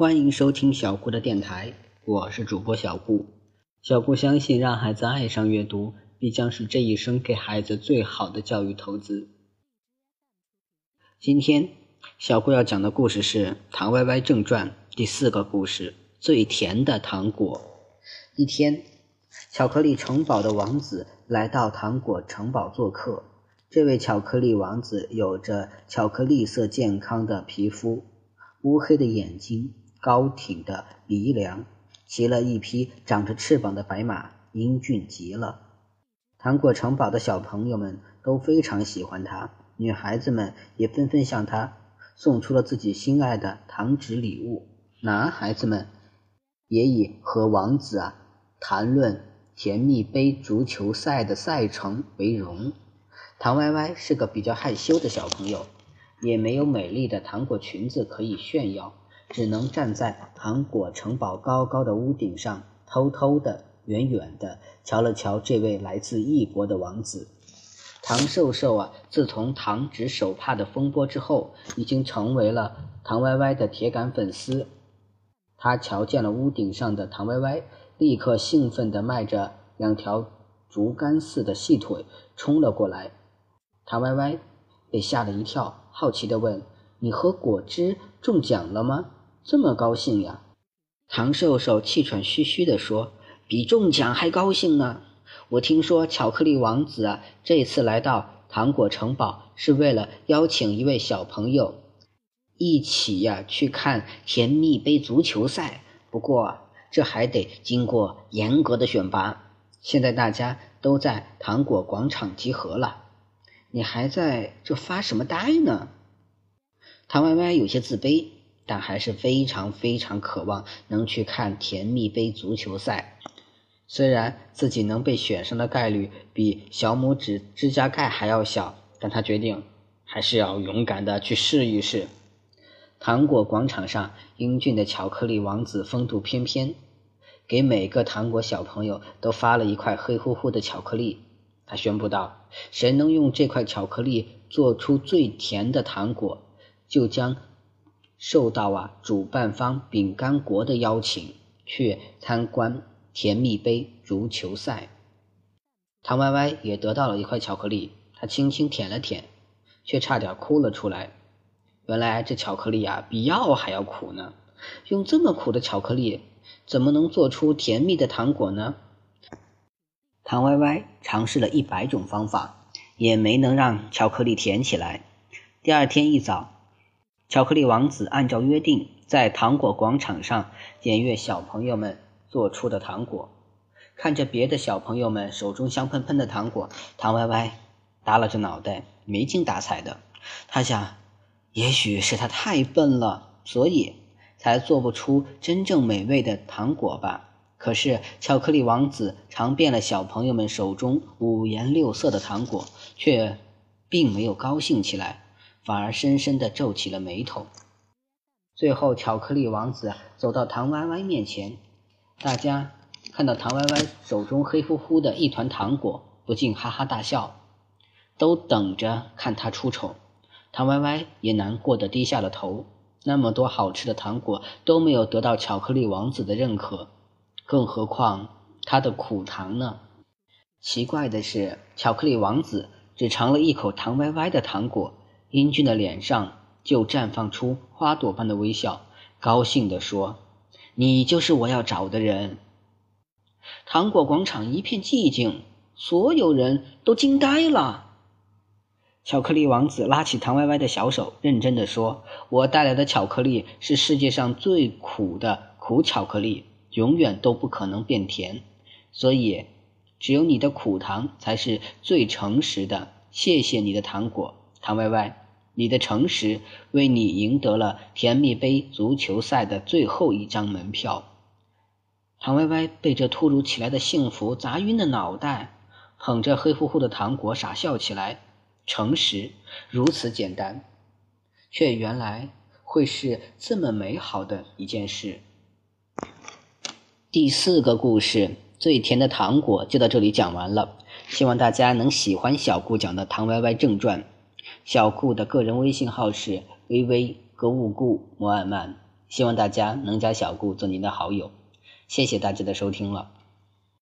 欢迎收听小顾的电台，我是主播小顾。小顾相信，让孩子爱上阅读，必将是这一生给孩子最好的教育投资。今天，小顾要讲的故事是《糖歪歪正传》第四个故事：最甜的糖果。一天，巧克力城堡的王子来到糖果城堡做客。这位巧克力王子有着巧克力色、健康的皮肤，乌黑的眼睛。高挺的鼻梁，骑了一匹长着翅膀的白马，英俊极了。糖果城堡的小朋友们都非常喜欢他，女孩子们也纷纷向他送出了自己心爱的糖纸礼物。男孩子们也以和王子啊谈论甜蜜杯足球赛的赛程为荣。唐歪歪是个比较害羞的小朋友，也没有美丽的糖果裙子可以炫耀。只能站在糖果城堡高高的屋顶上，偷偷的、远远的瞧了瞧这位来自异国的王子。唐瘦瘦啊，自从糖纸手帕的风波之后，已经成为了唐歪歪的铁杆粉丝。他瞧见了屋顶上的唐歪歪，立刻兴奋地迈着两条竹竿似的细腿冲了过来。唐歪歪被吓了一跳，好奇地问：“你喝果汁中奖了吗？”这么高兴呀！唐瘦瘦气喘吁吁地说：“比中奖还高兴呢！我听说巧克力王子啊，这次来到糖果城堡是为了邀请一位小朋友一起呀去看甜蜜杯足球赛。不过这还得经过严格的选拔。现在大家都在糖果广场集合了，你还在这发什么呆呢？”唐歪歪有些自卑。但还是非常非常渴望能去看甜蜜杯足球赛。虽然自己能被选上的概率比小拇指指甲盖还要小，但他决定还是要勇敢的去试一试。糖果广场上，英俊的巧克力王子风度翩翩，给每个糖果小朋友都发了一块黑乎乎的巧克力。他宣布道：“谁能用这块巧克力做出最甜的糖果，就将……”受到啊主办方饼干国的邀请，去参观甜蜜杯足球赛。唐歪歪也得到了一块巧克力，他轻轻舔了舔，却差点哭了出来。原来这巧克力啊比药还要苦呢！用这么苦的巧克力，怎么能做出甜蜜的糖果呢？唐歪歪尝试了一百种方法，也没能让巧克力甜起来。第二天一早。巧克力王子按照约定，在糖果广场上检阅小朋友们做出的糖果。看着别的小朋友们手中香喷喷的糖果，唐歪歪耷拉着脑袋，没精打采的。他想，也许是他太笨了，所以才做不出真正美味的糖果吧。可是，巧克力王子尝遍了小朋友们手中五颜六色的糖果，却并没有高兴起来。反而深深地皱起了眉头。最后，巧克力王子走到唐歪歪面前，大家看到唐歪歪手中黑乎乎的一团糖果，不禁哈哈大笑，都等着看他出丑。唐歪歪也难过的低下了头。那么多好吃的糖果都没有得到巧克力王子的认可，更何况他的苦糖呢？奇怪的是，巧克力王子只尝了一口唐歪歪的糖果。英俊的脸上就绽放出花朵般的微笑，高兴地说：“你就是我要找的人。”糖果广场一片寂静，所有人都惊呆了。巧克力王子拉起唐歪歪的小手，认真地说：“我带来的巧克力是世界上最苦的苦巧克力，永远都不可能变甜，所以只有你的苦糖才是最诚实的。谢谢你的糖果，唐歪歪。”你的诚实为你赢得了甜蜜杯足球赛的最后一张门票。唐歪歪被这突如其来的幸福砸晕了脑袋，捧着黑乎乎的糖果傻笑起来。诚实如此简单，却原来会是这么美好的一件事。第四个故事，最甜的糖果就到这里讲完了。希望大家能喜欢小顾讲的《唐歪歪正传》。小顾的个人微信号是微微格物顾摩尔曼，希望大家能加小顾做您的好友。谢谢大家的收听了。